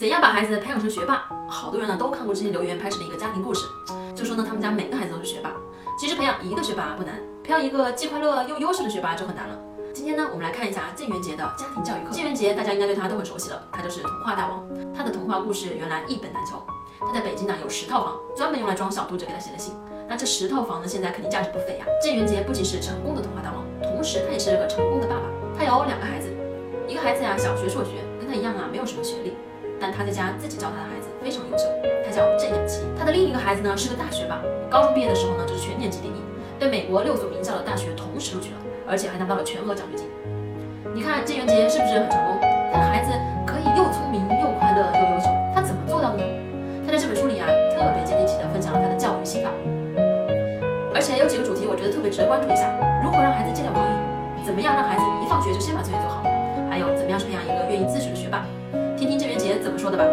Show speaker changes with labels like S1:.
S1: 怎样把孩子培养成学霸？好多人呢都看过这些留言拍摄的一个家庭故事，就说呢他们家每个孩子都是学霸。其实培养一个学霸不难，培养一个既快乐又优秀的学霸就很难了。今天呢，我们来看一下郑渊洁的家庭教育课。郑渊洁大家应该对他都很熟悉了，他就是童话大王。他的童话故事原来一本难求。他在北京呢有十套房，专门用来装小读者给他写的信。那这十套房呢，现在肯定价值不菲呀。郑渊洁不仅是成功的童话大王，同时他也是个成功的爸爸。他有两个孩子，一个孩子呀小学辍学，跟他一样啊没有什么学历。但他在家自己教他的孩子非常优秀，他叫郑雅琪。他的另一个孩子呢是个大学霸，高中毕业的时候呢就是全年级第一，被美国六所名校的大学同时录取了，而且还拿到了全额奖学金。你看郑渊洁是不是很成功？他的孩子可以又聪明又快乐又优秀，他怎么做到的呢？他在这本书里啊特别接地气的分享了他的教育心法，而且有几个主题我觉得特别值得关注一下：如何让孩子戒掉网瘾？怎么样让孩子一放学就先把作业做好？还有怎么样去培养一个愿意自学的说的吧。